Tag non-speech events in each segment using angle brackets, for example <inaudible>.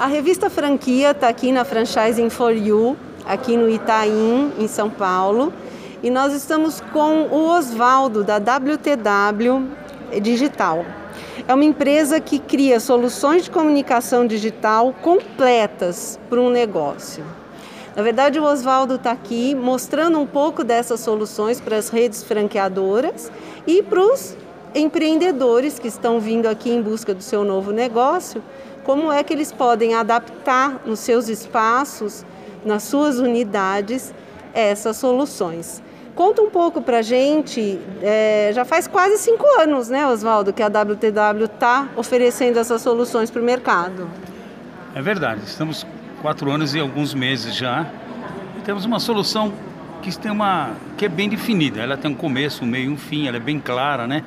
A revista Franquia está aqui na Franchising for You, aqui no Itaim, em São Paulo. E nós estamos com o Oswaldo, da WTW Digital. É uma empresa que cria soluções de comunicação digital completas para um negócio. Na verdade, o Oswaldo está aqui mostrando um pouco dessas soluções para as redes franqueadoras e para os empreendedores que estão vindo aqui em busca do seu novo negócio, como é que eles podem adaptar nos seus espaços, nas suas unidades, essas soluções. Conta um pouco para a gente, é, já faz quase cinco anos, né, Oswaldo, que a WTW está oferecendo essas soluções para o mercado. É verdade, estamos quatro anos e alguns meses já. E temos uma solução que tem uma que é bem definida. Ela tem um começo, um meio e um fim. Ela é bem clara, né?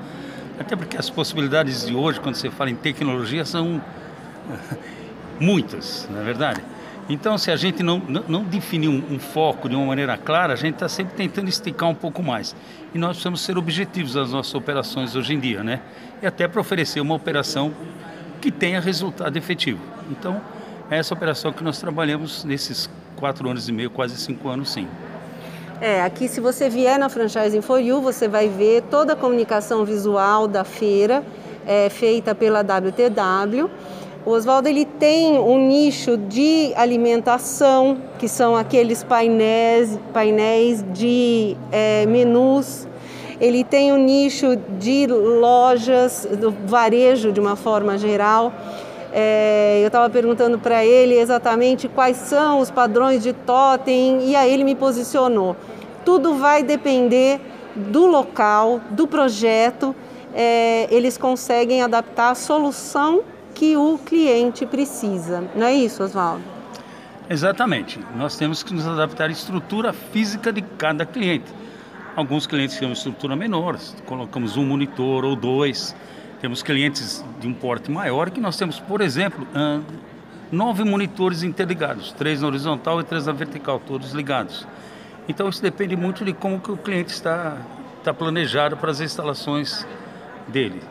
Até porque as possibilidades de hoje, quando você fala em tecnologia, são <laughs> muitas, não é verdade? Então, se a gente não, não definir um, um, foco de uma maneira clara, a gente está sempre tentando esticar um pouco mais. E nós precisamos ser objetivos nas nossas operações hoje em dia, né? E até para oferecer uma operação que tenha resultado efetivo. Então, é essa operação que nós trabalhamos nesses quatro anos e meio, quase cinco anos, sim. É, aqui se você vier na Franchising for You, você vai ver toda a comunicação visual da feira é, feita pela WTW. O Oswaldo ele tem um nicho de alimentação, que são aqueles painéis, painéis de é, menus. Ele tem um nicho de lojas, do varejo de uma forma geral. É, eu estava perguntando para ele exatamente quais são os padrões de totem e aí ele me posicionou. Tudo vai depender do local, do projeto. É, eles conseguem adaptar a solução que o cliente precisa. Não é isso, Oswaldo? Exatamente. Nós temos que nos adaptar à estrutura física de cada cliente. Alguns clientes têm uma estrutura menor, colocamos um monitor ou dois. Temos clientes de um porte maior que nós temos, por exemplo, nove monitores interligados, três na horizontal e três na vertical, todos ligados. Então isso depende muito de como que o cliente está, está planejado para as instalações dele.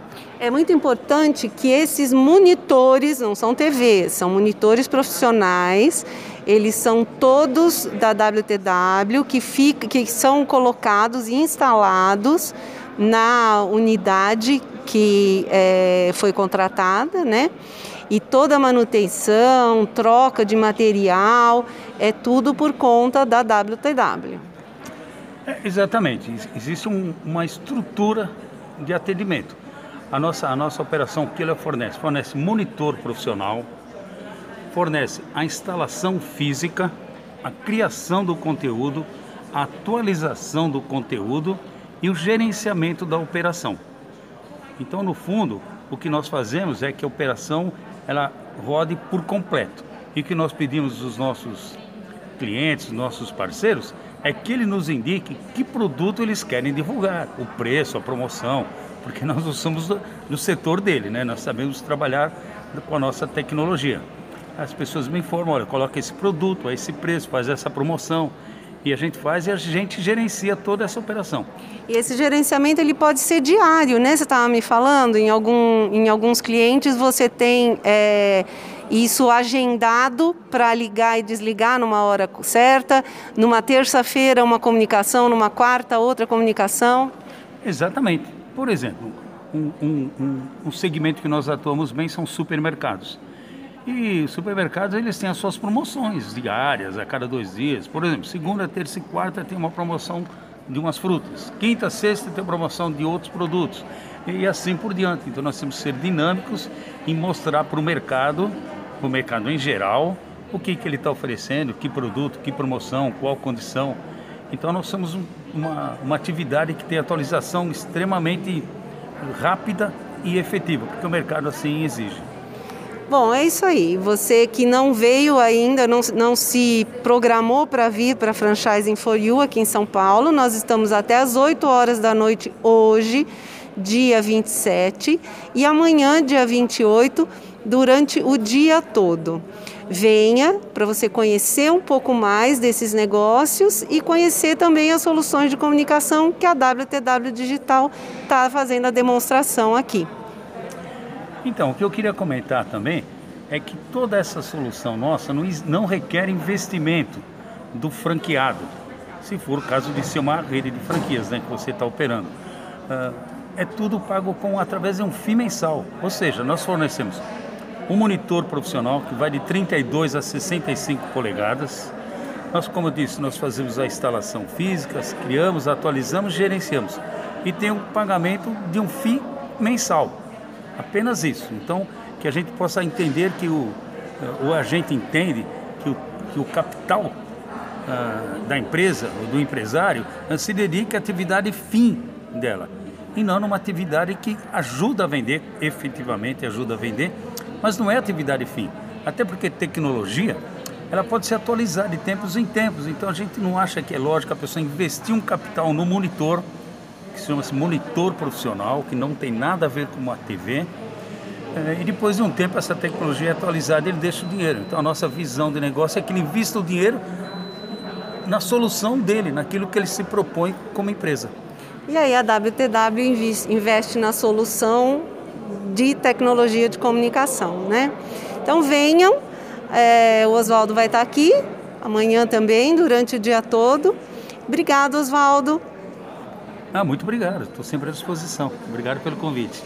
É muito importante que esses monitores, não são TVs, são monitores profissionais, eles são todos da WTW, que, fica, que são colocados e instalados na unidade que é, foi contratada, né? E toda a manutenção, troca de material, é tudo por conta da WTW. É, exatamente. Existe um, uma estrutura de atendimento. A nossa, a nossa operação, ela fornece? Fornece monitor profissional, fornece a instalação física, a criação do conteúdo, a atualização do conteúdo e o gerenciamento da operação. Então, no fundo, o que nós fazemos é que a operação ela rode por completo. E o que nós pedimos dos nossos clientes, nossos parceiros, é que ele nos indique que produto eles querem divulgar, o preço, a promoção, porque nós não somos do, do setor dele, né? Nós sabemos trabalhar com a nossa tecnologia. As pessoas me informam, olha, coloca esse produto a esse preço, faz essa promoção. E a gente faz e a gente gerencia toda essa operação. E esse gerenciamento ele pode ser diário, né? Você estava me falando, em, algum, em alguns clientes você tem é, isso agendado para ligar e desligar numa hora certa, numa terça-feira uma comunicação, numa quarta outra comunicação. Exatamente. Por exemplo, um, um, um, um segmento que nós atuamos bem são supermercados. E supermercados eles têm as suas promoções diárias, a cada dois dias. Por exemplo, segunda, terça e quarta tem uma promoção de umas frutas. Quinta, sexta tem promoção de outros produtos. E assim por diante. Então nós temos que ser dinâmicos e mostrar para o mercado, para o mercado em geral, o que, que ele está oferecendo, que produto, que promoção, qual condição. Então nós somos uma, uma atividade que tem atualização extremamente rápida e efetiva, porque o mercado assim exige. Bom, é isso aí. Você que não veio ainda, não, não se programou para vir para a Franchising for You aqui em São Paulo, nós estamos até às 8 horas da noite hoje, dia 27, e amanhã, dia 28, durante o dia todo. Venha para você conhecer um pouco mais desses negócios e conhecer também as soluções de comunicação que a WTW Digital está fazendo a demonstração aqui. Então, o que eu queria comentar também é que toda essa solução nossa não, não requer investimento do franqueado, se for o caso de ser uma rede de franquias né, que você está operando. Uh, é tudo pago com através de um FII mensal, ou seja, nós fornecemos um monitor profissional que vai de 32 a 65 polegadas. Nós, como eu disse, nós fazemos a instalação física, criamos, atualizamos, gerenciamos. E tem um pagamento de um FII mensal. Apenas isso. Então, que a gente possa entender que o, o agente entende que o, que o capital uh, da empresa ou do empresário uh, se dedique à atividade fim dela e não numa atividade que ajuda a vender, efetivamente ajuda a vender, mas não é atividade fim. Até porque tecnologia, ela pode ser atualizada de tempos em tempos. Então a gente não acha que é lógico a pessoa investir um capital no monitor, que chama-se monitor profissional, que não tem nada a ver com uma TV, é, e depois de um tempo essa tecnologia é atualizada, ele deixa o dinheiro. Então a nossa visão de negócio é que ele invista o dinheiro na solução dele, naquilo que ele se propõe como empresa. E aí a WTW investe na solução de tecnologia de comunicação, né? Então venham, é, o Oswaldo vai estar aqui amanhã também, durante o dia todo. Obrigado, Oswaldo. Ah, muito obrigado, estou sempre à disposição. Obrigado pelo convite.